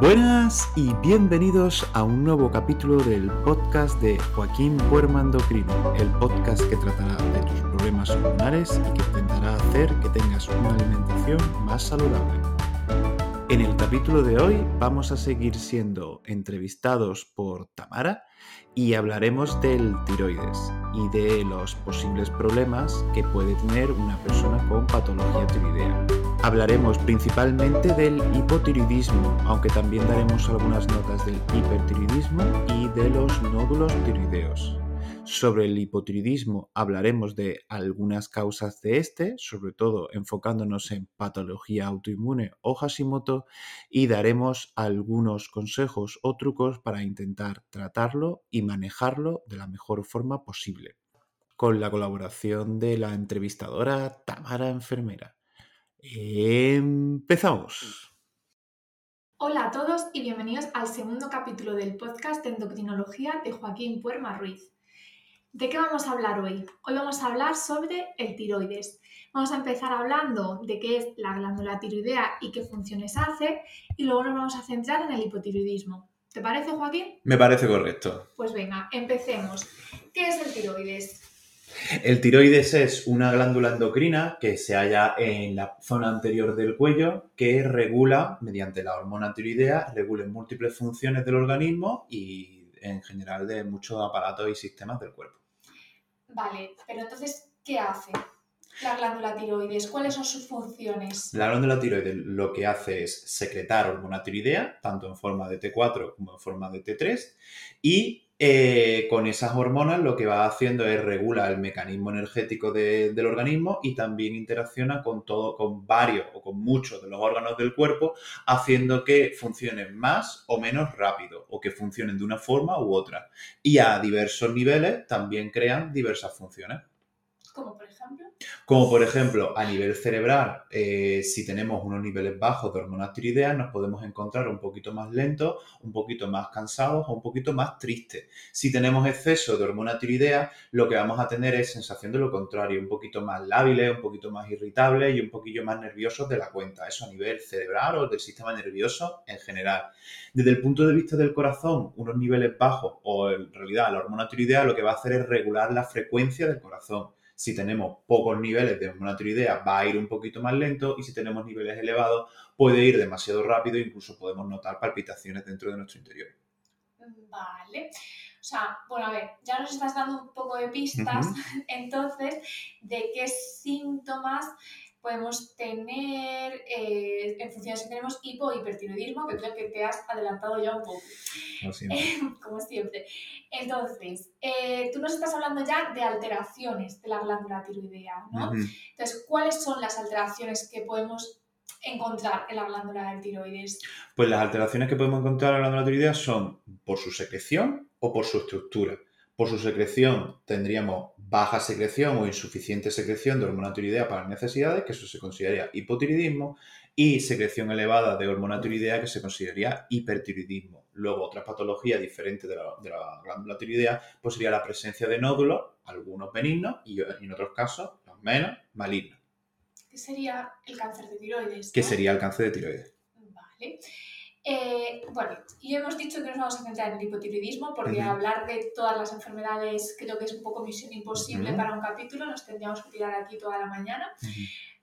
Buenas y bienvenidos a un nuevo capítulo del podcast de Joaquín Puerman Crino, el podcast que tratará de tus problemas hormonales y que intentará hacer que tengas una alimentación más saludable. En el capítulo de hoy vamos a seguir siendo entrevistados por Tamara y hablaremos del tiroides y de los posibles problemas que puede tener una persona con patología tiroidea. Hablaremos principalmente del hipotiroidismo, aunque también daremos algunas notas del hipertiroidismo y de los nódulos tiroideos. Sobre el hipotiroidismo hablaremos de algunas causas de este, sobre todo enfocándonos en patología autoinmune o Hashimoto, y daremos algunos consejos o trucos para intentar tratarlo y manejarlo de la mejor forma posible. Con la colaboración de la entrevistadora Tamara Enfermera. Empezamos. Hola a todos y bienvenidos al segundo capítulo del podcast de endocrinología de Joaquín Puerma Ruiz. ¿De qué vamos a hablar hoy? Hoy vamos a hablar sobre el tiroides. Vamos a empezar hablando de qué es la glándula tiroidea y qué funciones hace y luego nos vamos a centrar en el hipotiroidismo. ¿Te parece, Joaquín? Me parece correcto. Pues venga, empecemos. ¿Qué es el tiroides? El tiroides es una glándula endocrina que se halla en la zona anterior del cuello que regula, mediante la hormona tiroidea, regula múltiples funciones del organismo y en general de muchos aparatos y sistemas del cuerpo. Vale, pero entonces, ¿qué hace la glándula tiroides? ¿Cuáles son sus funciones? La glándula tiroides lo que hace es secretar hormona tiroidea, tanto en forma de T4 como en forma de T3, y eh, con esas hormonas lo que va haciendo es regular el mecanismo energético del organismo y también interacciona con todo, con varios o con muchos de los órganos del cuerpo, haciendo que funcionen más o menos rápido o que funcionen de una forma u otra. Y a diversos niveles también crean diversas funciones. ¿Como por ejemplo? Como por ejemplo, a nivel cerebral, eh, si tenemos unos niveles bajos de hormonas tiroideas, nos podemos encontrar un poquito más lentos, un poquito más cansados o un poquito más tristes. Si tenemos exceso de hormona tiroidea, lo que vamos a tener es sensación de lo contrario, un poquito más lábiles, un poquito más irritables y un poquillo más nerviosos de la cuenta. Eso a nivel cerebral o del sistema nervioso en general. Desde el punto de vista del corazón, unos niveles bajos o en realidad la hormona tiroidea lo que va a hacer es regular la frecuencia del corazón. Si tenemos pocos niveles de hormona tiroidea, va a ir un poquito más lento y si tenemos niveles elevados, puede ir demasiado rápido e incluso podemos notar palpitaciones dentro de nuestro interior. Vale. O sea, bueno, a ver, ya nos estás dando un poco de pistas, entonces, de qué síntomas podemos tener, eh, en función de si tenemos hipo o hipertiroidismo, que creo que te has adelantado ya un poco. Como siempre. Entonces, eh, tú nos estás hablando ya de alteraciones de la glándula tiroidea, ¿no? Entonces, ¿cuáles son las alteraciones que podemos encontrar en la glándula del tiroides? Pues las alteraciones que podemos encontrar en la glándula tiroidea son por su secreción o por su estructura. Por su secreción tendríamos baja secreción o insuficiente secreción de hormona tiroidea para necesidades, que eso se consideraría hipotiroidismo, y secreción elevada de hormona tiroidea, que se consideraría hipertiroidismo. Luego, otra patología diferente de la, glándula tiroidea, pues sería la presencia de nódulos, algunos benignos y en otros casos, los menos, malignos. ¿Qué sería el cáncer de tiroides? ¿Qué sería el cáncer de tiroides? Vale. Eh, bueno, y hemos dicho que nos vamos a centrar en el hipotiroidismo porque hablar de todas las enfermedades creo que es un poco misión imposible para un capítulo, nos tendríamos que tirar aquí toda la mañana.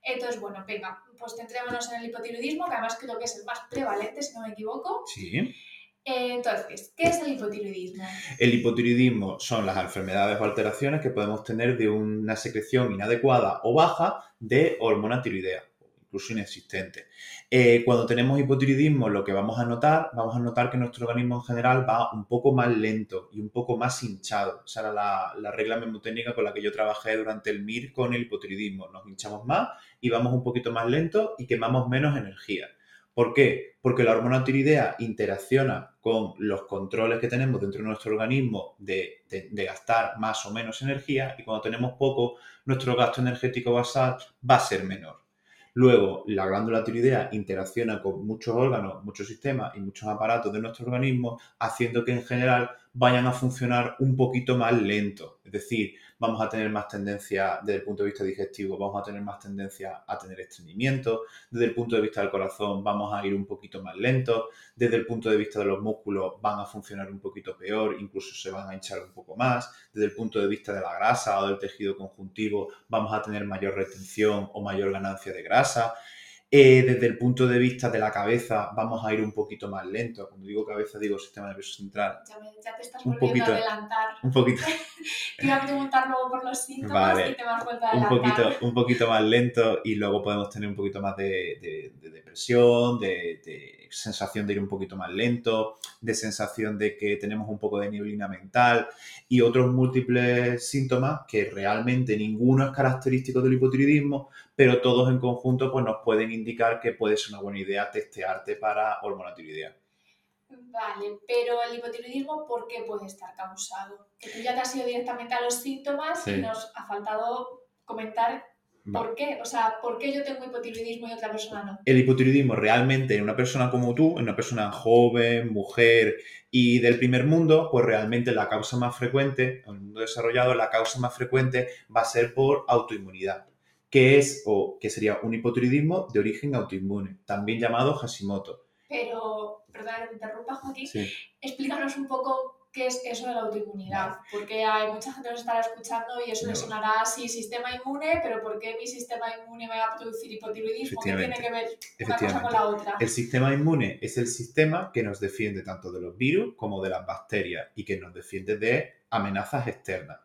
Entonces, bueno, venga, pues centrémonos en el hipotiroidismo, que además creo que es el más prevalente, si no me equivoco. Sí. Eh, entonces, ¿qué es el hipotiroidismo? El hipotiroidismo son las enfermedades o alteraciones que podemos tener de una secreción inadecuada o baja de hormona tiroidea incluso inexistente. Eh, cuando tenemos hipotiroidismo, lo que vamos a notar, vamos a notar que nuestro organismo en general va un poco más lento y un poco más hinchado. Esa era la, regla memotécnica con la que yo trabajé durante el MIR con el hipotiroidismo. Nos hinchamos más y vamos un poquito más lento y quemamos menos energía. ¿Por qué? Porque la hormona tiroidea interacciona con los controles que tenemos dentro de nuestro organismo de, gastar más o menos energía y cuando tenemos poco, nuestro gasto energético basal va a ser menor. Luego, la glándula tiroidea interacciona con muchos órganos, muchos sistemas y muchos aparatos de nuestro organismo, haciendo que en general vayan a funcionar un poquito más lento. Es decir, vamos a tener más tendencia desde el punto de vista digestivo, vamos a tener más tendencia a tener estreñimiento, desde el punto de vista del corazón vamos a ir un poquito más lento, desde el punto de vista de los músculos van a funcionar un poquito peor, incluso se van a hinchar un poco más, desde el punto de vista de la grasa o del tejido conjuntivo vamos a tener mayor retención o mayor ganancia de grasa. Eh, desde el punto de vista de la cabeza, vamos a ir un poquito más lento. Cuando digo cabeza, digo sistema nervioso central. Ya, ya te estás volviendo a adelantar. Un poquito. te iba a preguntar luego por los síntomas y te vas a adelantar. Un poquito, un poquito más lento y luego podemos tener un poquito más de, depresión, de, de, sensación de ir un poquito más lento, de sensación de que tenemos un poco de neblina mental y otros múltiples síntomas que realmente ninguno es característico del hipotiroidismo, pero todos en conjunto pues, nos pueden indicar que puede ser una buena idea testearte para hormona tiroidea. Vale, pero el hipotiroidismo, ¿por qué puede estar causado? Que tú ya te has ido directamente a los síntomas y nos ha faltado comentar por qué. O sea, ¿por qué yo tengo hipotiroidismo y otra persona no? El hipotiroidismo realmente en una persona como tú, en una persona joven, mujer y del primer mundo, pues realmente la causa más frecuente, en el mundo desarrollado, la causa más frecuente va a ser por autoinmunidad que es o que sería un hipotiroidismo de origen autoinmune, también llamado Hashimoto. Pero, perdón que interrumpa, Joaquín, explícanos un poco qué es eso de la autoinmunidad, porque hay mucha gente que nos estará escuchando y eso le sonará así, sistema inmune, pero ¿por qué mi sistema inmune me va a producir hipotiroidismo? ¿Qué tiene que ver una cosa con la otra? El sistema inmune es el sistema que nos defiende tanto de los virus como de las bacterias y que nos defiende de amenazas externas.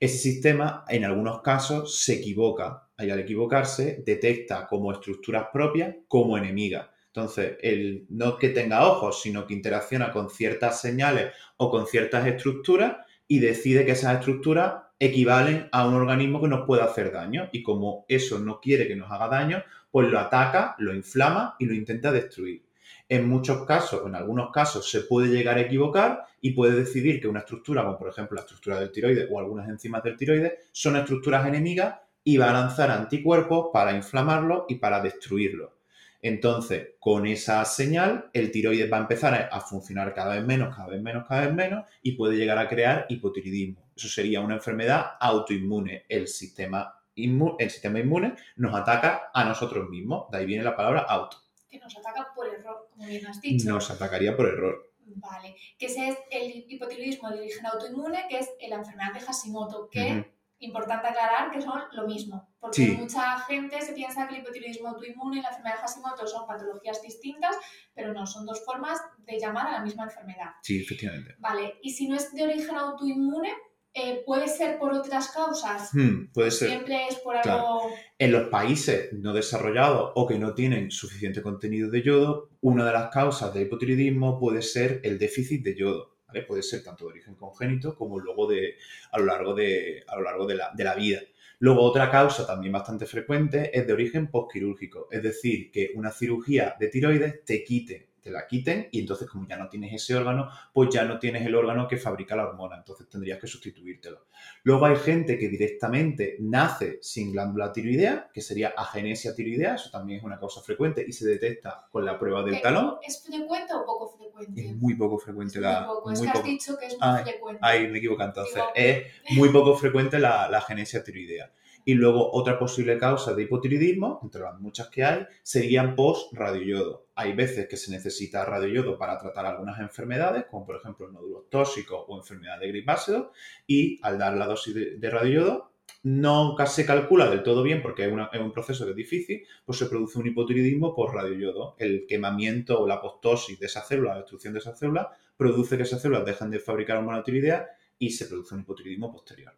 Ese sistema, en algunos casos, se equivoca y al equivocarse detecta como estructuras propias como enemigas. Entonces, el, no que tenga ojos, sino que interacciona con ciertas señales o con ciertas estructuras y decide que esas estructuras equivalen a un organismo que nos puede hacer daño. Y como eso no quiere que nos haga daño, pues lo ataca, lo inflama y lo intenta destruir. En muchos casos, en algunos casos, se puede llegar a equivocar y puede decidir que una estructura, como por ejemplo la estructura del tiroides o algunas enzimas del tiroides, son estructuras enemigas y va a lanzar anticuerpos para inflamarlo y para destruirlo. Entonces, con esa señal, el tiroides va a empezar a funcionar cada vez menos, cada vez menos, cada vez menos y puede llegar a crear hipotiroidismo. Eso sería una enfermedad autoinmune. El sistema, el sistema inmune nos ataca a nosotros mismos. De ahí viene la palabra auto que nos ataca por error, como bien has dicho. Nos atacaría por error. Vale, que ese es el hipotiroidismo de origen autoinmune, que es la enfermedad de Hashimoto, que importante aclarar que son lo mismo, porque mucha gente se piensa que el hipotiroidismo autoinmune y la enfermedad de Hashimoto son patologías distintas, pero no, son dos formas de llamar a la misma enfermedad. Sí, efectivamente. Vale, y si no es de origen autoinmune, eh, ¿Puede ser por otras causas? Hmm, puede ser. Siempre es por algo... En los países no desarrollados o que no tienen suficiente contenido de yodo, una de las causas del hipotiroidismo puede ser el déficit de yodo. ¿vale? Puede ser tanto de origen congénito como luego de, a lo largo, de, a lo largo de, la, de la vida. Luego, otra causa también bastante frecuente es de origen postquirúrgico, es decir, que una cirugía de tiroides te quite te la quiten y entonces como ya no tienes ese órgano, pues ya no tienes el órgano que fabrica la hormona, entonces tendrías que sustituírtelo. Luego hay gente que directamente nace sin glándula tiroidea, que sería agenesia tiroidea, eso también es una causa frecuente y se detecta con la prueba del talón. ¿Es frecuente o poco frecuente? Es muy poco frecuente es la... Muy poco. es que has dicho que es muy frecuente. Ahí me equivoco entonces. Es muy poco frecuente la, la agenesia tiroidea. Y luego otra posible causa de hipotiroidismo, entre las muchas que hay, serían post-radioyodo. Hay veces que se necesita radioyodo para tratar algunas enfermedades, como por ejemplo nódulos tóxicos o enfermedad de gripácido, y al dar la dosis de, de radioyodo nunca se calcula del todo bien porque es, un proceso que es difícil, pues se produce un hipotiroidismo por radioyodo. El quemamiento o la apoptosis de esa célula, la destrucción de esa célula, produce que esas células dejen de fabricar hormona tiroidea y se produce un hipotiroidismo posterior.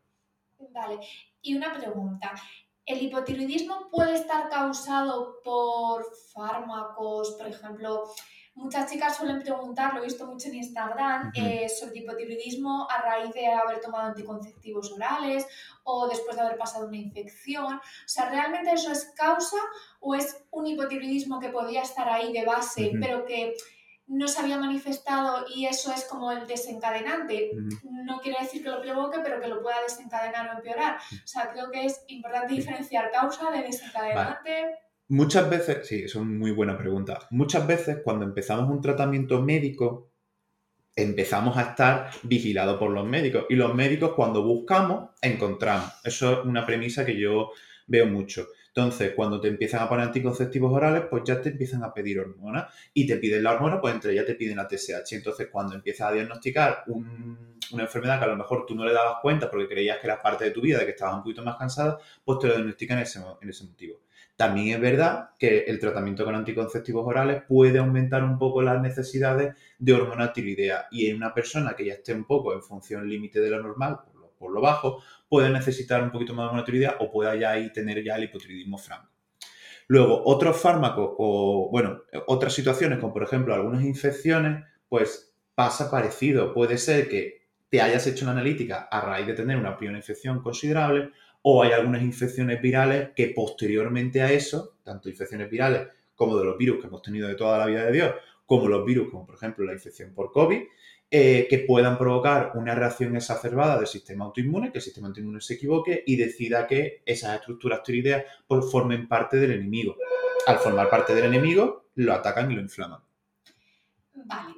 Vale, y una pregunta. ¿El hipotiroidismo puede estar causado por fármacos, por ejemplo, Muchas chicas suelen preguntar, lo he visto mucho en Instagram, eh, sobre hipotiroidismo a raíz de haber tomado anticonceptivos orales o después de haber pasado una infección. O sea, ¿realmente eso es causa o es un hipotiroidismo que podía estar ahí de base, pero que no se había manifestado y eso es como el desencadenante. No quiere decir que lo provoque, pero que lo pueda desencadenar o empeorar. O sea, creo que es importante diferenciar causa de desencadenante. Muchas veces, sí, eso es muy buena pregunta. Muchas veces cuando empezamos un tratamiento médico, empezamos a estar vigilados por los médicos. Y los médicos cuando buscamos, encontramos. Eso es una premisa que yo veo mucho. Entonces, cuando te empiezan a poner anticonceptivos orales, pues ya te empiezan a pedir hormonas y te piden la hormona, pues entre ellas te piden la TSH. Entonces, cuando empiezas a diagnosticar una enfermedad que a lo mejor tú no le dabas cuenta porque creías que era parte de tu vida, de que estabas un poquito más cansada, pues te lo diagnostican en ese, en motivo. También es verdad que el tratamiento con anticonceptivos orales puede aumentar un poco las necesidades de hormona tiroidea y en una persona que ya esté un poco en función límite de lo normal, por lo, bajo, puede necesitar un poquito más de hormona tiroidea o pueda ya ahí tener ya el hipotiroidismo franco. Luego, otros fármacos o, bueno, otras situaciones como por ejemplo algunas infecciones, pues pasa parecido. Puede ser que te hayas hecho una analítica a raíz de tener una primera infección considerable o hay algunas infecciones virales que posteriormente a eso, tanto infecciones virales como de los virus que hemos tenido de toda la vida de Dios, como los virus, como por ejemplo la infección por COVID, eh, que puedan provocar una reacción exacerbada del sistema autoinmune, que el sistema autoinmune se equivoque y decida que esas estructuras tiroideas pues, formen parte del enemigo. Al formar parte del enemigo, lo atacan y lo inflaman. Vale.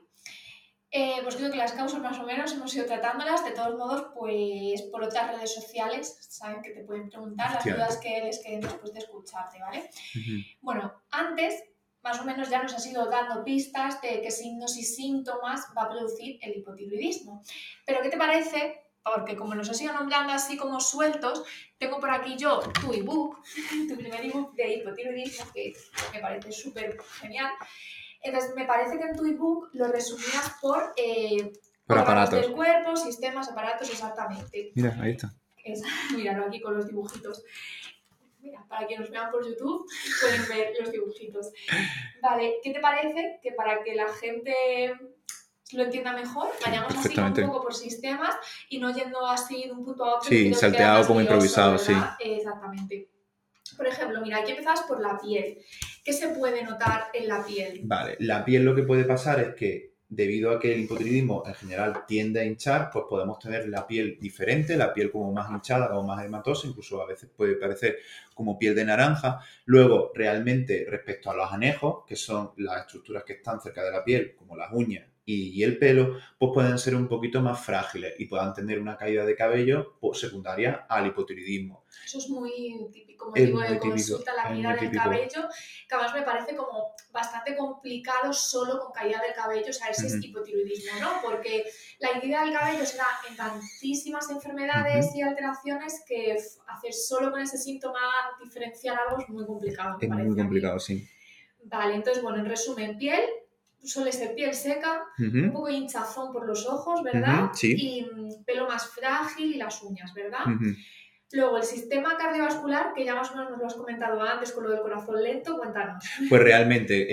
Eh, pues creo que las causas más o menos hemos ido tratándolas. De todos modos, pues por otras redes sociales, saben que te pueden preguntar las dudas que les queden después de escucharte, ¿vale? Bueno, antes, más o menos ya nos has ido dando pistas de qué signos y síntomas va a producir el hipotiroidismo. Pero ¿qué te parece? Porque como nos has ido nombrando así como sueltos, tengo por aquí yo tu ebook, tu primer ebook de hipotiroidismo, que me parece súper genial. Entonces, me parece que en tu ebook lo resumías por, eh, por aparatos del cuerpo, sistemas, aparatos, exactamente. Mira, ahí está. míralo aquí con los dibujitos. Mira, para quienes nos vean por YouTube, pueden ver los dibujitos. Vale, ¿qué te parece que para que la gente lo entienda mejor, vayamos así un poco por sistemas y no yendo así de un punto a otro? Sí, salteado como improvisado, sí. Exactamente. Por ejemplo, mira, aquí empezamos por la piel. ¿Qué se puede notar en la piel? Vale, la piel lo que puede pasar es que debido a que el hipotiroidismo en general tiende a hinchar, pues podemos tener la piel diferente, la piel como más hinchada o más hematosa, incluso a veces puede parecer como piel de naranja. Luego, realmente, respecto a los anejos, que son las estructuras que están cerca de la piel, como las uñas y, el pelo, pues pueden ser un poquito más frágiles y puedan tener una caída de cabello pues, secundaria al hipotiroidismo. Eso es muy típico motivo de consulta, la caída del cabello, que además me parece como bastante complicado solo con caída del cabello saber si es hipotiroidismo, ¿no? Porque la caída del cabello se da en tantísimas enfermedades y alteraciones que hacer solo con ese síntoma diferenciar algo es muy complicado. Es muy complicado, sí. Vale, entonces, bueno, en resumen, piel, suele ser piel seca, un poco hinchazón por los ojos, ¿verdad? sí. Y mm, pelo más frágil y las uñas, ¿verdad? Luego, el sistema cardiovascular, que ya más o menos nos lo has comentado antes con lo del corazón lento, cuéntanos. Pues realmente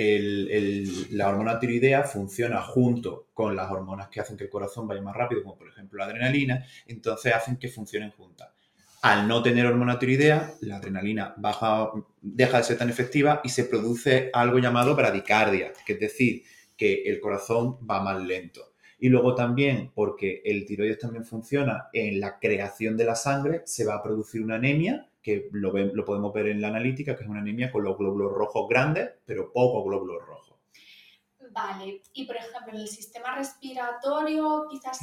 la hormona tiroidea funciona junto con las hormonas que hacen que el corazón vaya más rápido, como por ejemplo la adrenalina, entonces hacen que funcionen juntas. Al no tener hormona tiroidea, la adrenalina baja, deja de ser tan efectiva y se produce algo llamado bradicardia, que es decir, que el corazón va más lento. Y luego también, porque el tiroides también funciona en la creación de la sangre, se va a producir una anemia, que lo, lo podemos ver en la analítica, que es una anemia con los glóbulos rojos grandes, pero pocos glóbulos rojos. Vale, y por ejemplo, en el sistema respiratorio, quizás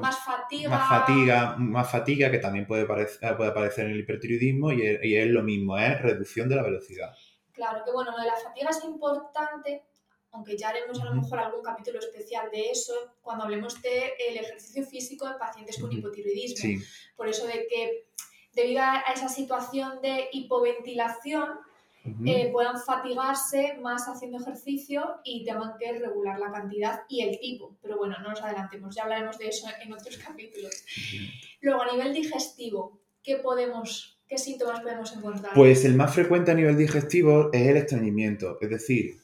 más fatiga. Más fatiga, más fatiga, que también puede, aparecer, puede aparecer en el hipertiroidismo, y es, y es lo mismo, es reducción de la velocidad. Claro, que bueno, lo de la fatiga es importante aunque ya haremos a lo mejor algún capítulo especial de eso cuando hablemos del ejercicio físico en pacientes con hipotiroidismo. Por eso de que debido a esa situación de hipoventilación eh, puedan fatigarse más haciendo ejercicio y tengan que regular la cantidad y el tipo. Pero bueno, no nos adelantemos, ya hablaremos de eso en otros capítulos. Luego, a nivel digestivo, ¿qué podemos, qué síntomas podemos encontrar? Pues el más frecuente a nivel digestivo es el estreñimiento, es decir,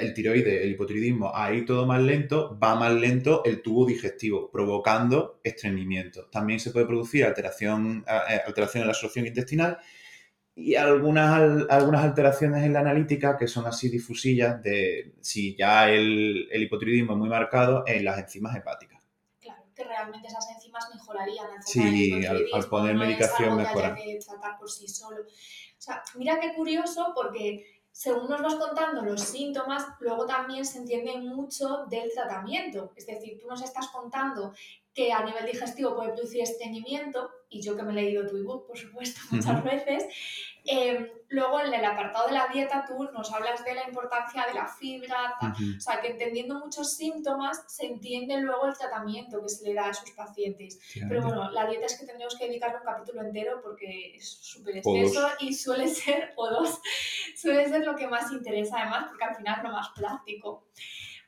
el tiroide, el hipotiroidismo, a ir todo más lento, va más lento el tubo digestivo, provocando estreñimiento. También se puede producir alteración, eh, alteración en la absorción intestinal y algunas, algunas alteraciones en la analítica que son así difusillas de si ya el, el hipotiroidismo es muy marcado en las enzimas hepáticas. Claro, que realmente esas enzimas mejorarían al Sí, al, al poner no medicación es algo mejora. que haya que tratar por sí solo. O sea, mira qué curioso porque según nos vas contando los síntomas, luego también se entiende mucho del tratamiento. Es decir, tú nos estás contando que a nivel digestivo puede producir estreñimiento, y yo que me he leído tu ebook, por supuesto, muchas veces. Eh, luego en el apartado de la dieta tú nos hablas de la importancia de la fibra, tal. Ujú. o sea que entendiendo muchos síntomas se entiende luego el tratamiento que se le da a esos pacientes. Pero bueno, la dieta es que tendríamos que dedicarle un capítulo entero porque es súper extenso y suele ser, o dos, suele ser lo que más interesa además porque al final es lo más práctico.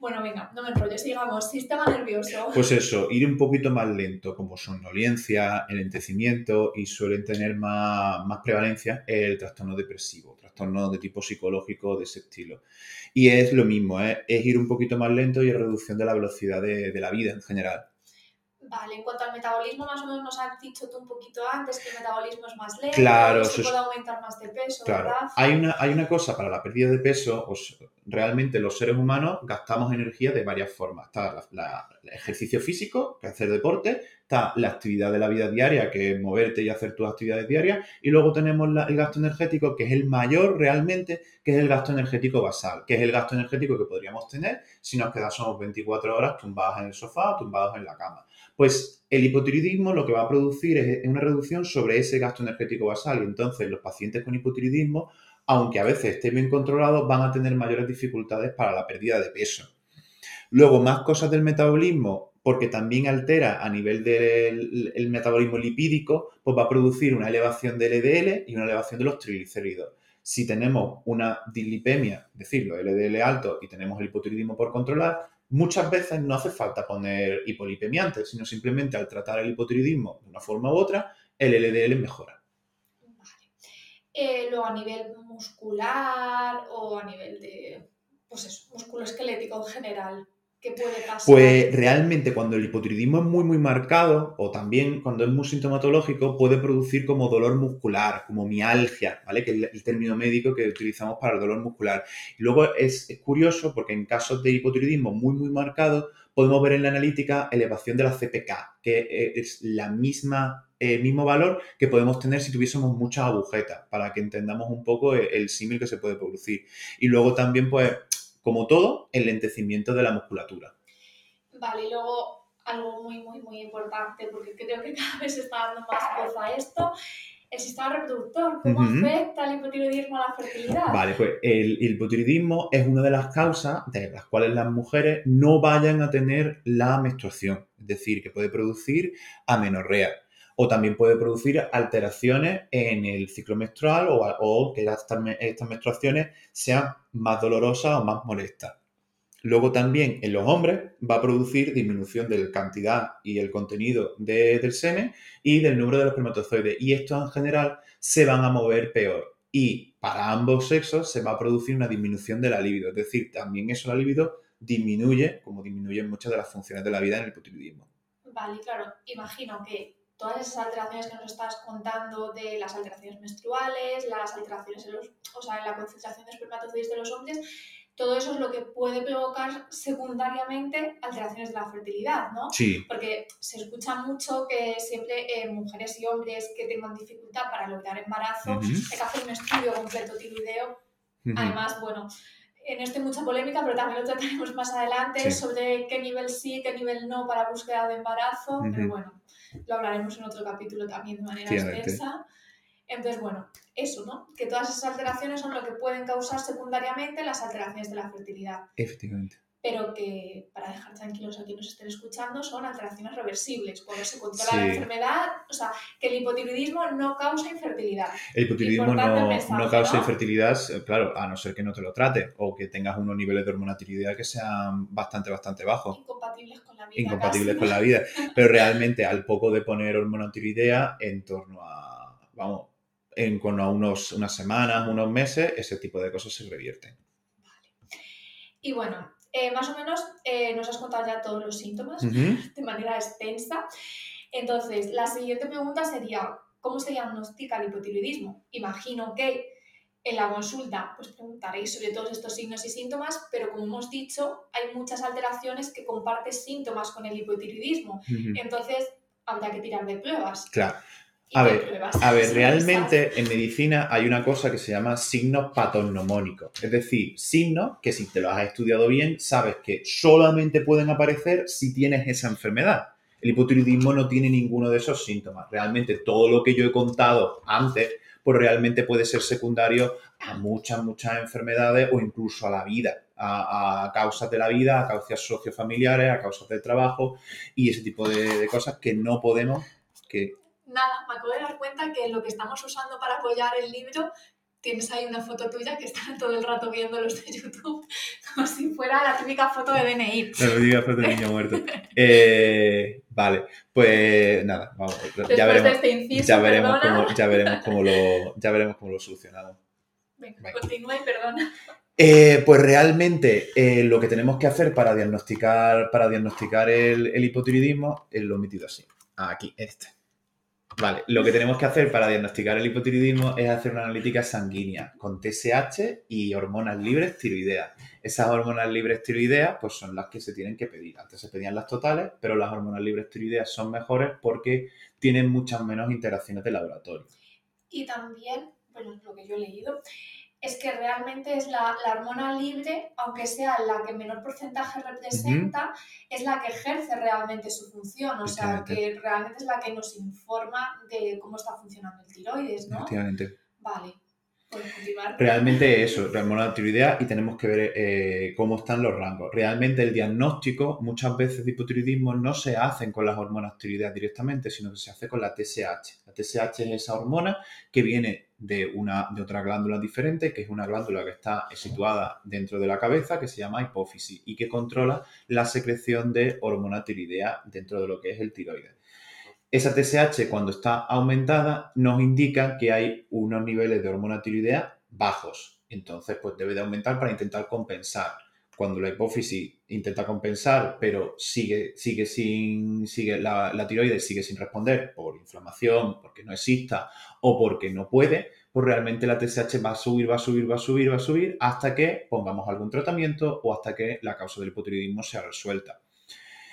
Bueno, venga, no me enrollo, sigamos. Sistema nervioso. Pues eso, ir un poquito más lento, como somnolencia, enlentecimiento y suelen tener más, más prevalencia el trastorno depresivo, trastorno de tipo psicológico de ese estilo. Y es lo mismo, ¿eh? es ir un poquito más lento y reducción de la velocidad de, de la vida en general. Vale, en cuanto al metabolismo, más o menos nos has dicho tú un poquito antes que el metabolismo es más lento, Claro, y se puede aumentar más de peso, Claro, ¿verdad? hay una, hay una cosa para la pérdida de peso, pues realmente los seres humanos gastamos energía de varias formas. Está la- la- el ejercicio físico, que es hacer deporte, está la actividad de la vida diaria, que es moverte y hacer tus actividades diarias, y luego tenemos la- el gasto energético, que es el mayor realmente, que es el gasto energético basal, que es el gasto energético que podríamos tener si nos quedásemos 24 horas tumbados en el sofá, tumbados en la cama. Pues el hipotiroidismo lo que va a producir es una reducción sobre ese gasto energético basal y entonces los pacientes con hipotiroidismo, aunque a veces estén bien controlados, van a tener mayores dificultades para la pérdida de peso. Luego, más cosas del metabolismo, porque también altera a nivel del el metabolismo lipídico, pues va a producir una elevación del LDL y una elevación de los triglicéridos. Si tenemos una dislipemia, es decir, los LDL altos y tenemos el hipotiroidismo por controlar, muchas veces no hace falta poner hipolipemiantes, sino simplemente al tratar el hipotiroidismo de una forma u otra, el LDL mejora. Vale. Eh, luego a nivel muscular o a nivel de, pues eso, musculoesquelético en general, ¿qué puede pasar? Pues realmente cuando el hipotiroidismo es muy muy marcado o también cuando es muy sintomatológico puede producir como dolor muscular, como mialgia, ¿vale? Que es el- término médico que utilizamos para el dolor muscular. Y luego es, curioso porque en casos de hipotiroidismo muy muy marcado podemos ver en la analítica elevación de la CPK, que eh, es la misma el mismo valor que podemos tener si tuviésemos muchas agujetas, para que entendamos un poco el, el símil que se puede producir. Y luego también, pues, como todo, el lentecimiento de la musculatura. Vale, y luego algo muy, muy, muy importante, porque creo que cada vez se está dando más voz a esto, el sistema reproductor, ¿cómo afecta el hipotiroidismo a la fertilidad? Vale, pues el, el hipotiroidismo es una de las causas de las cuales las mujeres no vayan a tener la menstruación, es decir, que puede producir amenorrea o también puede producir alteraciones en el ciclo menstrual o, que estas, me- estas menstruaciones sean más dolorosas o más molestas. Luego también en los hombres va a producir disminución de la cantidad y el contenido de- del semen y del número de los espermatozoides. Y estos en general se van a mover peor. Y para ambos sexos se va a producir una disminución de la libido. Es decir, también eso la libido disminuye, como disminuyen muchas de las funciones de la vida en el hipotiroidismo. Vale, claro, imagino que todas esas alteraciones que nos estás contando de las alteraciones menstruales, las alteraciones en, los, o sea, en la concentración de espermatozoides de los hombres, todo eso es lo que puede provocar secundariamente alteraciones de la fertilidad, ¿no? Sí, Porque se escucha mucho que siempre eh, mujeres y hombres que tengan dificultad para lograr embarazo, Ujú. hay que hacer un estudio completo tiroideo Ujú. Además, bueno, en esto hay mucha polémica, pero también lo trataremos más adelante Sí. sobre qué nivel sí, qué nivel no para búsqueda de embarazo, pero bueno, lo hablaremos en otro capítulo también de manera extensa. Entonces, bueno, eso, ¿no? Que todas esas alteraciones son lo que pueden causar secundariamente las alteraciones de la fertilidad, efectivamente. Pero que, para dejar tranquilos a quienes nos estén escuchando, son alteraciones reversibles. Cuando se controla Sí. la enfermedad, o sea, que el hipotiroidismo no causa infertilidad. El hipotiroidismo no, mensaje, no causa ¿no? infertilidad, eh, claro, a no ser que no te lo trate o que tengas unos niveles de hormona tiroidea que sean bastante, bastante bajos. Incompatibles con la vida. incompatibles casi, con la vida. Pero realmente, al poco de poner hormona tiroidea, en torno a, vamos, en torno a unos, unas semanas, unos meses, ese tipo de cosas se revierten. Y bueno, eh, más o menos eh, nos has contado ya todos los síntomas de manera extensa. Entonces, la siguiente pregunta sería, ¿cómo se diagnostica el hipotiroidismo? Imagino que en la consulta pues preguntaréis sobre todos estos signos y síntomas, pero como hemos dicho, hay muchas alteraciones que comparten síntomas con el hipotiroidismo. Entonces, habrá que tirar de pruebas. Claro. ¿Y A ver? A ver, realmente en medicina hay una cosa que se llama signos patognomónicos, es decir, signos que si te los has estudiado bien, sabes que solamente pueden aparecer si tienes esa enfermedad. El hipotiroidismo no tiene ninguno de esos síntomas. Realmente todo lo que yo he contado antes, pues realmente puede ser secundario a muchas, muchas enfermedades o incluso a la vida, a, a causas de la vida, a causas sociofamiliares, a causas del trabajo y ese tipo de, de cosas que no podemos, que Nada, me acabo de dar cuenta que lo que estamos usando para apoyar el libro, tienes ahí una foto tuya que está todo el rato viendo los de YouTube, como si fuera la típica foto de DNI. Lo digas foto de niño muerto. Eh, vale, pues nada, vamos, ya de veremos, este inciso, ya veremos cómo, ya veremos cómo lo, ya veremos cómo lo solucionamos. Venga, Venga. continúa y perdona. Eh, pues realmente eh, lo que tenemos que hacer para diagnosticar, para diagnosticar el, el hipotiroidismo es lo he metido así, aquí, este. Vale, lo que tenemos que hacer para diagnosticar el hipotiroidismo es hacer una analítica sanguínea con TSH y hormonas libres tiroideas. Esas hormonas libres tiroideas pues son las que se tienen que pedir. Antes se pedían las totales, pero las hormonas libres tiroideas son mejores porque tienen muchas menos interacciones de laboratorio. Y también, bueno, lo que yo he leído, es que realmente es la, la hormona libre, aunque sea la que menor porcentaje representa, es la que ejerce realmente su función, o sea, que realmente es la que nos informa de cómo está funcionando el tiroides, ¿no? Efectivamente. Vale. Realmente eso, la hormona tiroidea y tenemos que ver eh, cómo están los rangos. Realmente el diagnóstico muchas veces de hipotiroidismo no se hacen con las hormonas tiroideas directamente, sino que se hace con la TSH. La TSH es esa hormona que viene de, una, de otra glándula diferente, que es una glándula que está situada dentro de la cabeza, que se llama hipófisis y que controla la secreción de hormona tiroidea dentro de lo que es el tiroides. Esa TSH, cuando está aumentada, nos indica que hay unos niveles de hormona tiroidea bajos. Entonces, pues debe de aumentar para intentar compensar. Cuando la hipófisis intenta compensar, pero sigue, sigue sin, sigue, la, la tiroides sigue sin responder por inflamación, porque no exista o porque no puede, pues realmente la TSH va a subir, va a subir, va a subir, va a subir, hasta que pongamos algún tratamiento o hasta que la causa del hipotiroidismo sea resuelta.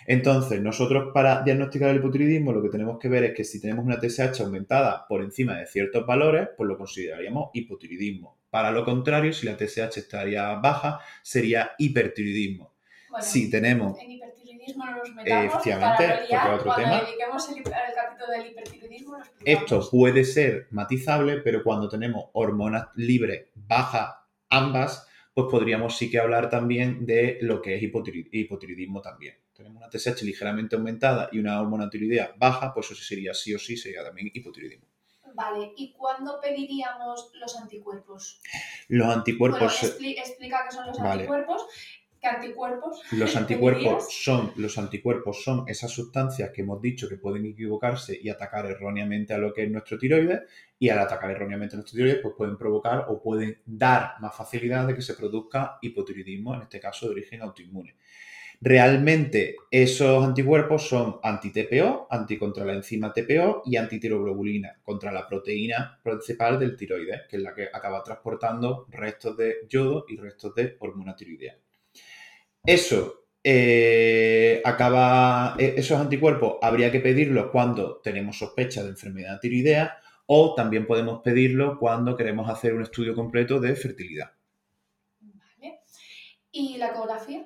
Entonces, nosotros para diagnosticar el hipotiroidismo lo que tenemos que ver es que si tenemos una TSH aumentada por encima de ciertos valores, pues lo consideraríamos hipotiroidismo. Para lo contrario, si la TSH estaría baja, sería hipertiroidismo. Bueno, Si tenemos en hipertiroidismo no nos metamos Efectivamente, para liar, porque otro tema. dediquemos el, el capítulo del hipertiroidismo lo explicamos. Esto puede ser matizable, pero cuando tenemos hormonas libres bajas, ambas, pues podríamos sí que hablar también de lo que es hipotiroidismo también. Tenemos una TSH ligeramente aumentada y una hormona tiroidea baja, pues eso sería sí o sí, sería también hipotiroidismo. Vale, ¿y cuándo pediríamos los anticuerpos? Los anticuerpos, Bueno, expli- explica qué son los Vale. anticuerpos. ¿Qué anticuerpos? los ¿me anticuerpos son, los anticuerpos son esas sustancias que hemos dicho que pueden equivocarse y atacar erróneamente a lo que es nuestro tiroides, y al atacar erróneamente a nuestro tiroides, pues pueden provocar o pueden dar más facilidad de que se produzca hipotiroidismo, en este caso de origen autoinmune. Realmente esos anticuerpos son anti-TPO, anti contra la enzima TPO y antitiroglobulina, contra la proteína principal del tiroides, que es la que acaba transportando restos de yodo y restos de hormona tiroidea. Eso eh, acaba, e- esos anticuerpos habría que pedirlos cuando tenemos sospecha de enfermedad tiroidea o también podemos pedirlo cuando queremos hacer un estudio completo de fertilidad. ¿Y la ecografía?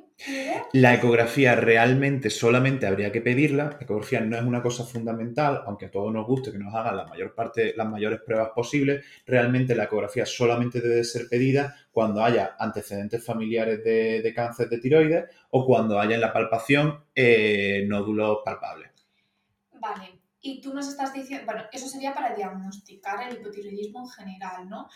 La ecografía realmente solamente habría que pedirla. La ecografía no es una cosa fundamental, aunque a todos nos guste que nos hagan la mayor parte, las mayores pruebas posibles. Realmente la ecografía solamente debe de ser pedida cuando haya antecedentes familiares de, de cáncer de tiroides o cuando haya en la palpación eh, nódulos palpables. Vale. Y tú nos estás diciendo, bueno, eso sería para diagnosticar el hipotiroidismo en general, ¿no?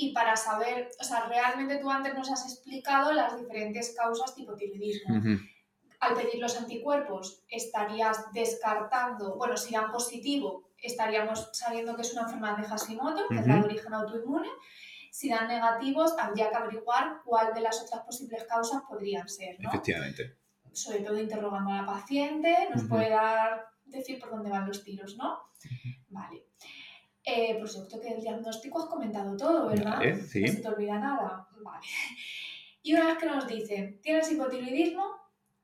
Y para saber, o sea, realmente tú antes nos has explicado las diferentes causas de hipotiroidismo. Al pedir los anticuerpos, estarías descartando, bueno, si dan positivo, estaríamos sabiendo que es una enfermedad de Hashimoto, que es la de origen autoinmune, Si dan negativos, habría que averiguar cuál de las otras posibles causas podrían ser, ¿no? Efectivamente. Sobre todo interrogando a la paciente, nos Ujú. puede dar, decir por dónde van los tiros, ¿no? Vale. Eh, pues yo creo que el diagnóstico has comentado todo, ¿verdad? Vale, sí. No se te olvida nada. Vale. Y una vez que nos dicen, ¿tienes hipotiroidismo?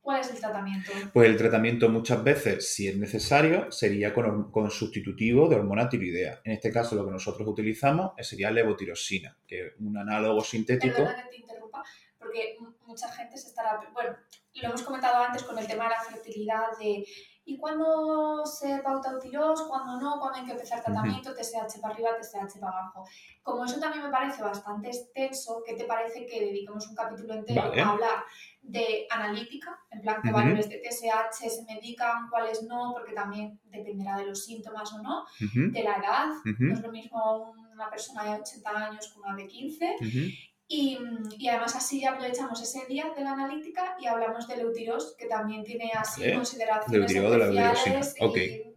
¿Cuál es el tratamiento? Pues el tratamiento muchas veces, si es necesario, sería con, sustitutivo de hormona tiroidea. En este caso lo que nosotros utilizamos eh, sería levotirosina, que es un análogo sintético. Perdona que te interrumpa, porque mucha gente se estará... Bueno, lo hemos comentado antes con el tema de la fertilidad, de ¿y cuándo se pauta utiros? ¿Cuándo no? ¿Cuándo hay que empezar tratamiento? TSH para arriba, TSH para abajo. Como eso también me parece bastante extenso, ¿qué te parece que dediquemos un capítulo entero Vale. a hablar de analítica? En plan, qué valores de TSH se medican, cuáles no, porque también dependerá de los síntomas o no, de la edad. No es lo mismo una persona de 80 años que una de 15. Ujú. Y, y además así aprovechamos ese día de la analítica y hablamos del eutiros, que también tiene así Vale. consideraciones de la especiales. eutirosina, y-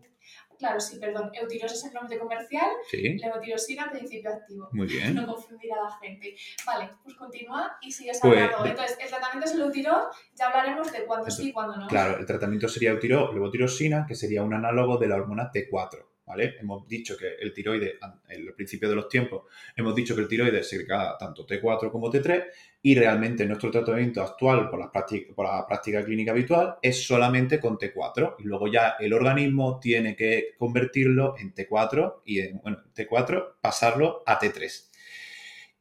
Claro, sí, perdón. Eutiros es el nombre comercial, Sí, levotirosina, principio activo. muy bien. No confundir a la gente. Vale, pues continúa y sigues Pues, hablando. de- Entonces, el tratamiento es el eutiros, ya hablaremos de cuándo sí y cuándo no. Claro, el tratamiento sería eutiro, levotirosina, que sería un análogo de la hormona T4, ¿vale? Hemos dicho que el tiroide, an- en el principio de los tiempos, hemos dicho que el tiroide segrega tanto T4 como T3 y realmente nuestro tratamiento actual por la, práctica, clínica habitual es solamente con T4 y luego ya el organismo tiene que convertirlo en T4 y en, bueno, T4 pasarlo a T3.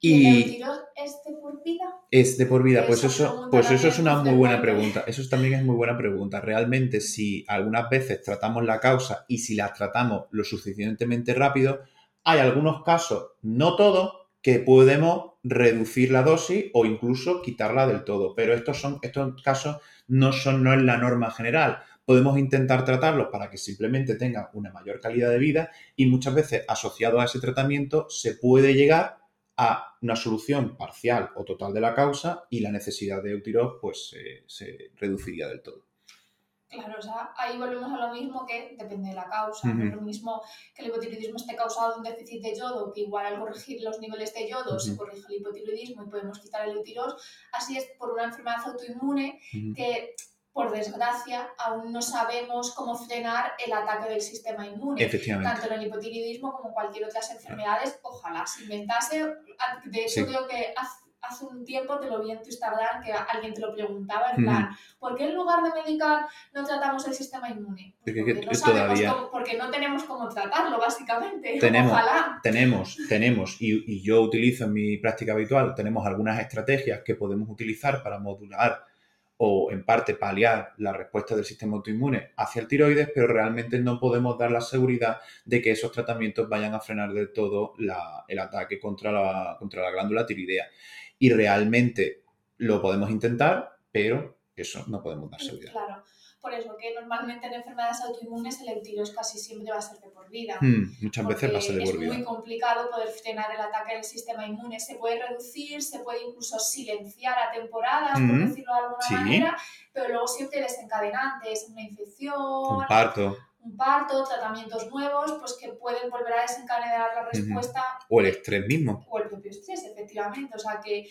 ¿Y el es de por vida? es de por vida, pues eso, pues eso es una muy buena pregunta. Eso también es muy buena pregunta. Realmente, si algunas veces tratamos la causa y si las tratamos lo suficientemente rápido, hay algunos casos, no todos, que podemos reducir la dosis o incluso quitarla del todo. Pero estos son, estos casos no son, no es la norma general. Podemos intentar tratarlos para que simplemente tengan una mayor calidad de vida y muchas veces asociado a ese tratamiento se puede llegar a una solución parcial o total de la causa y la necesidad de eutirox pues se- se reduciría del todo. Claro, o sea, ahí volvemos a lo mismo que depende de la causa. No es lo mismo que el hipotiroidismo esté causado de un déficit de yodo, que igual al corregir los niveles de yodo se corrige el hipotiroidismo y podemos quitar el eutiros. Así es por una enfermedad autoinmune que, por desgracia, aún no sabemos cómo frenar el ataque del sistema inmune. Efectivamente. Tanto el hipotiroidismo como cualquier otras enfermedades, ojalá se inventase. De hecho, Sí. creo que hace, hace un tiempo te lo vi en tu Instagram que alguien te lo preguntaba, en plan, ¿por qué en lugar de medicar no tratamos el sistema inmune? Porque porque, no sabemos cómo- porque no tenemos cómo tratarlo, básicamente. Tenemos- Ojalá. Tenemos, tenemos, y, y yo utilizo en mi práctica habitual, tenemos algunas estrategias que podemos utilizar para modular o en parte paliar la respuesta del sistema autoinmune hacia el tiroides, pero realmente no podemos dar la seguridad de que esos tratamientos vayan a frenar del todo la- el ataque contra la, contra la glándula tiroidea. Y realmente lo podemos intentar, pero eso no podemos dar seguridad. Claro. Por eso que normalmente en enfermedades autoinmunes el eutiros casi siempre va a ser de por vida. Hmm, muchas veces porque pasa de por Es muy vida. complicado poder frenar el ataque del sistema inmune. Se puede reducir, se puede incluso silenciar a temporadas, por Mm, decirlo de alguna sí. manera, pero luego siempre desencadenantes, una infección, Comparto. un parto, tratamientos nuevos, pues que pueden volver a desencadenar la respuesta O el estrés mismo. o el propio estrés, efectivamente. O sea que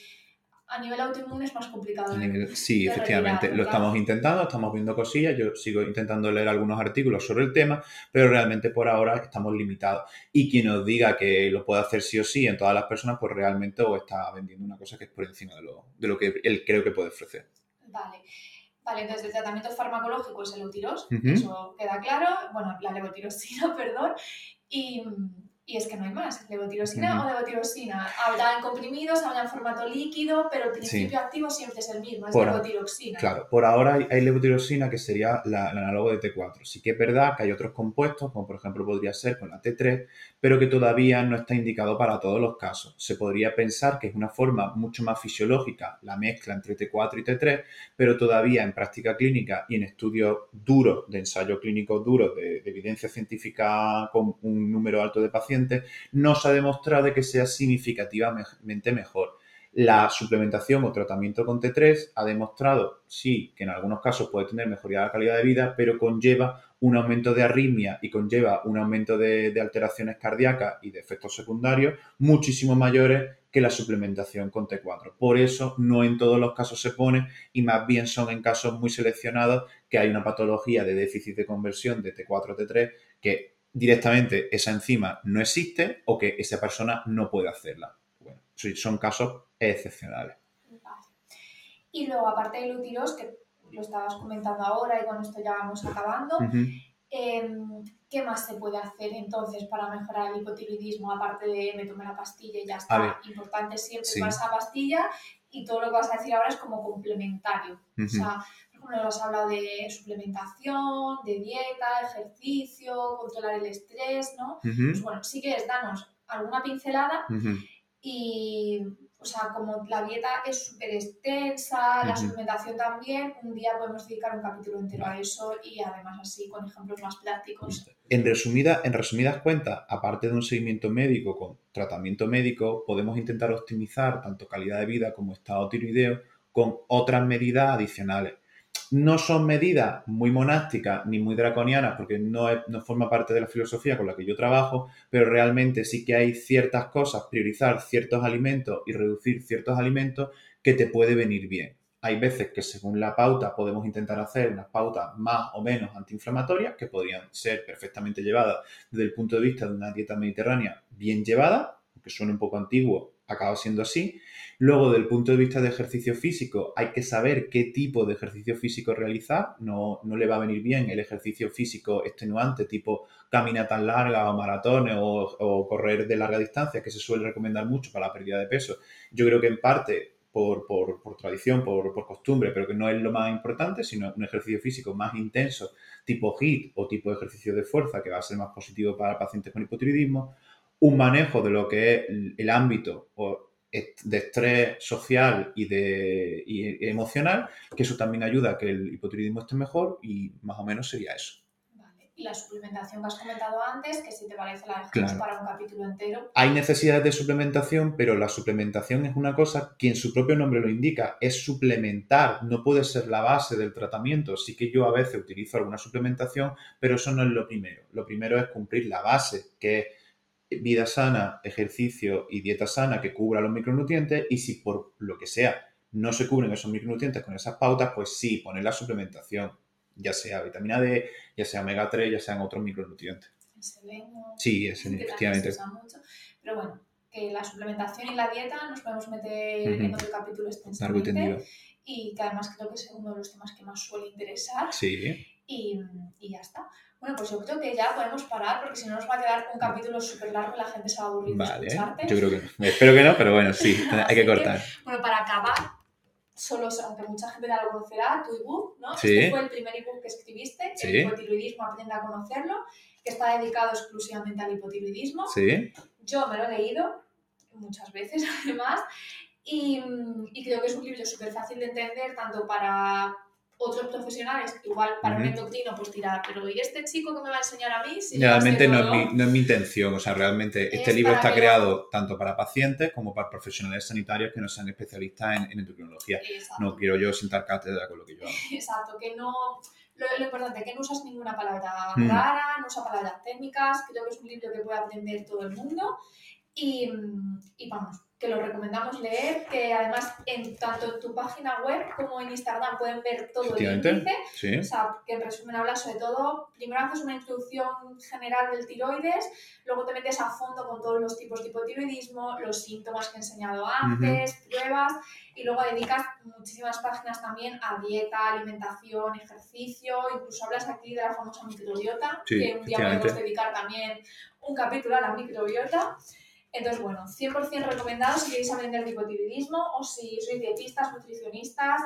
a nivel autoinmune es más complicado. Nivel- Sí, efectivamente. Lo estamos intentando, estamos viendo cosillas. Yo sigo intentando leer algunos artículos sobre el tema, pero realmente por ahora estamos limitados. Y quien nos diga que lo puede hacer sí o sí en todas las personas, pues realmente o está vendiendo una cosa que es por encima de lo, de lo que él creo que puede ofrecer. Vale. Vale, entonces el tratamiento farmacológico es el eutiros, Ujú. eso queda claro, bueno, la levotirosina, perdón, y, y es que no hay más, levotirosina o levotirosina. Habrá en comprimidos, habrá en formato líquido, pero el principio activo siempre es el mismo, es Por- levotiroxina. Claro, por ahora hay, hay que sería la- el análogo de T4. Sí que es verdad que hay otros compuestos, como por ejemplo podría ser con la T3, pero que todavía no está indicado para todos los casos. Se podría pensar que es una forma mucho más fisiológica la mezcla entre T4 y T3, pero todavía en práctica clínica y en estudios duros, de ensayo clínico duros, de, de evidencia científica con un número alto de pacientes, no se ha demostrado de que sea significativamente mejor. La suplementación o tratamiento con T3 ha demostrado, sí, que en algunos casos puede tener mejoría de la calidad de vida, pero conlleva un aumento de arritmia y conlleva un aumento de, de alteraciones cardíacas y de efectos secundarios muchísimo mayores que la suplementación con T4. Por eso no en todos los casos se pone y más bien son en casos muy seleccionados que hay una patología de déficit de conversión de T4 a T3 que directamente esa enzima no existe o que esa persona no puede hacerla. Bueno, son casos excepcionales. Y luego, aparte del utiros, que lo estabas comentando ahora y con esto ya vamos acabando, Em, ¿Qué más se puede hacer entonces para mejorar el hipotiroidismo? Aparte de me tomé la pastilla y ya está. Importante siempre sí. esa pastilla y todo lo que vas a decir ahora es como complementario. O sea, ejemplo, nos has hablado de suplementación, de dieta, ejercicio, controlar el estrés, ¿no? Pues bueno, sí que es danos alguna pincelada y o sea, como la dieta es súper extensa, la suplementación también, un día podemos dedicar un capítulo entero a eso y además así con ejemplos más prácticos. En, resumida, en resumidas cuentas, aparte de un seguimiento médico con tratamiento médico, podemos intentar optimizar tanto calidad de vida como estado tiroideo con otras medidas adicionales no son medidas muy monásticas ni muy draconianas porque no, no, forma parte de la filosofía con la que yo trabajo, pero realmente sí que hay ciertas cosas, priorizar ciertos alimentos y reducir ciertos alimentos que te puede venir bien. Hay veces que según la pauta podemos intentar hacer unas pautas más o menos antiinflamatorias que podrían ser perfectamente llevadas desde el punto de vista de una dieta mediterránea bien llevada, aunque suene un poco antiguo, acaba siendo así. Luego, del punto de vista de ejercicio físico, hay que saber qué tipo de ejercicio físico realizar. No, no le va a venir bien el ejercicio físico extenuante, tipo caminatas largas o maratones o, correr de larga distancia, que se suele recomendar mucho para la pérdida de peso. Yo creo que en parte por, tradición, por, por, costumbre, pero que no es lo más importante, sino un ejercicio físico más intenso, tipo HIIT o tipo ejercicio de fuerza, que va a ser más positivo para pacientes con hipotiroidismo un manejo de lo que es el ámbito de estrés social y, de, emocional, que eso también ayuda a que el hipotiroidismo esté mejor y más o menos sería eso. Vale. Y la suplementación que has comentado antes, que si te parece la dejamos para un capítulo entero. Hay necesidades de suplementación, pero la suplementación es una cosa que en su propio nombre lo indica, es suplementar, no puede ser la base del tratamiento. Sí que yo a veces utilizo alguna suplementación, pero eso no es lo primero. Lo primero es cumplir la base, que es vida sana, ejercicio y dieta sana que cubra los micronutrientes y si por lo que sea no se cubren esos micronutrientes con esas pautas, pues sí, poner la suplementación, ya sea vitamina D, ya sea omega 3, ya sean otros micronutrientes. Sí, es, efectivamente. Pero bueno, que la suplementación y la dieta nos podemos meter en otro capítulo extensamente. Y que además creo que es uno de los temas que más suele interesar. Sí. Y, y ya está. Bueno, pues yo creo que ya podemos parar porque si no nos va a quedar un capítulo súper largo y la gente se va a aburrir vale, de escucharte. Yo creo que no. Espero que no, pero bueno, sí, hay que cortar. bueno, para acabar, solo, aunque mucha gente ya lo conocerá, tu ebook, ¿no? Sí. Este fue el primer ebook que escribiste, el hipotiroidismo, aprende a conocerlo, que está dedicado exclusivamente al hipotiroidismo. Sí. Yo me lo he leído muchas veces, además, y, y creo que es un libro súper fácil de entender, tanto para otros profesionales, igual para un endocrino, pues tirar, pero ¿y este chico que me va a enseñar a mí? realmente no, es mi, no es mi intención, o sea, realmente este libro está creado tanto para pacientes como para profesionales sanitarios que no sean especialistas en, endocrinología. No quiero yo sentar cátedra con lo que yo hago. Exacto, que no... Lo, importante es que no usas ninguna palabra mm. rara, no usas palabras técnicas, creo que es un libro que puede aprender todo el mundo y, y vamos, que lo recomendamos leer, que además en, tanto en tu página web como en Instagram pueden ver todo el índice. O sea, que en resumen habla sobre todo, primero haces una introducción general del tiroides, luego te metes a fondo con todos los tipos de hipotiroidismo, los síntomas que he enseñado antes, pruebas, y luego dedicas muchísimas páginas también a dieta, alimentación, ejercicio, incluso hablas aquí de la famosa microbiota, que un día podemos dedicar también un capítulo a la microbiota. Entonces, bueno, 100% recomendado si queréis aprender de hipotiroidismo o si sois dietistas, nutricionistas,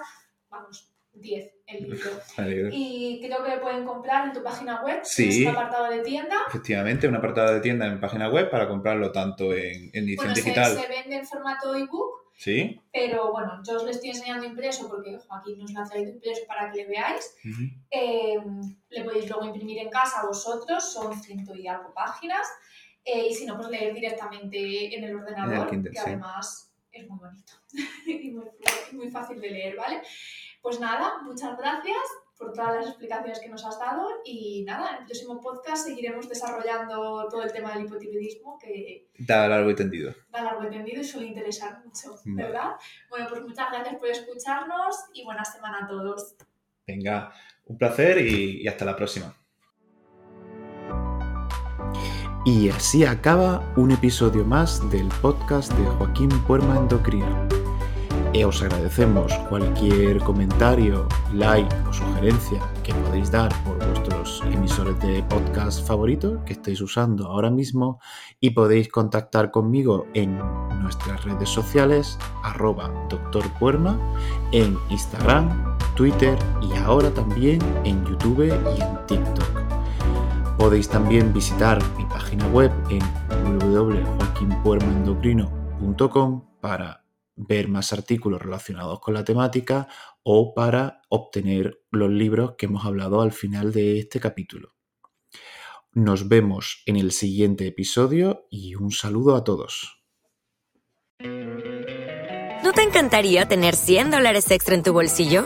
vamos, 10 el libro. Y creo que lo pueden comprar en tu página web. Sí. un apartado de tienda. Efectivamente, un apartado de tienda en página web para comprarlo tanto en, edición digital. Se, se vende en formato ebook. Sí. Pero bueno, yo os lo estoy enseñando impreso porque Joaquín nos lo ha traído impreso para que le veáis. Eh, le podéis luego imprimir en casa vosotros, son ciento y algo páginas. Eh, y si no, pues leer directamente en el ordenador, que además es muy bonito y muy, muy, fácil de leer, ¿vale? Pues nada, muchas gracias por todas las explicaciones que nos has dado y nada, en el próximo podcast seguiremos desarrollando todo el tema del hipotiroidismo que da largo y tendido. Da largo y tendido y suele interesar mucho, ¿verdad? Bueno, pues muchas gracias por escucharnos y buena semana a todos. Venga, un placer y, y hasta la próxima. Y así acaba un episodio más del podcast de Joaquín Puerma Endocrino. Y os agradecemos cualquier comentario, like o sugerencia que podéis dar por vuestros emisores de podcast favoritos que estéis usando ahora mismo y podéis contactar conmigo en nuestras redes sociales arroba doctorpuerma en Instagram, Twitter y ahora también en YouTube y en TikTok. Podéis también visitar mi página web en www.joaquinpuermaendocrino.com para ver más artículos relacionados con la temática o para obtener los libros que hemos hablado al final de este capítulo. Nos vemos en el siguiente episodio y un saludo a todos. ¿No te encantaría tener 100 dólares extra en tu bolsillo?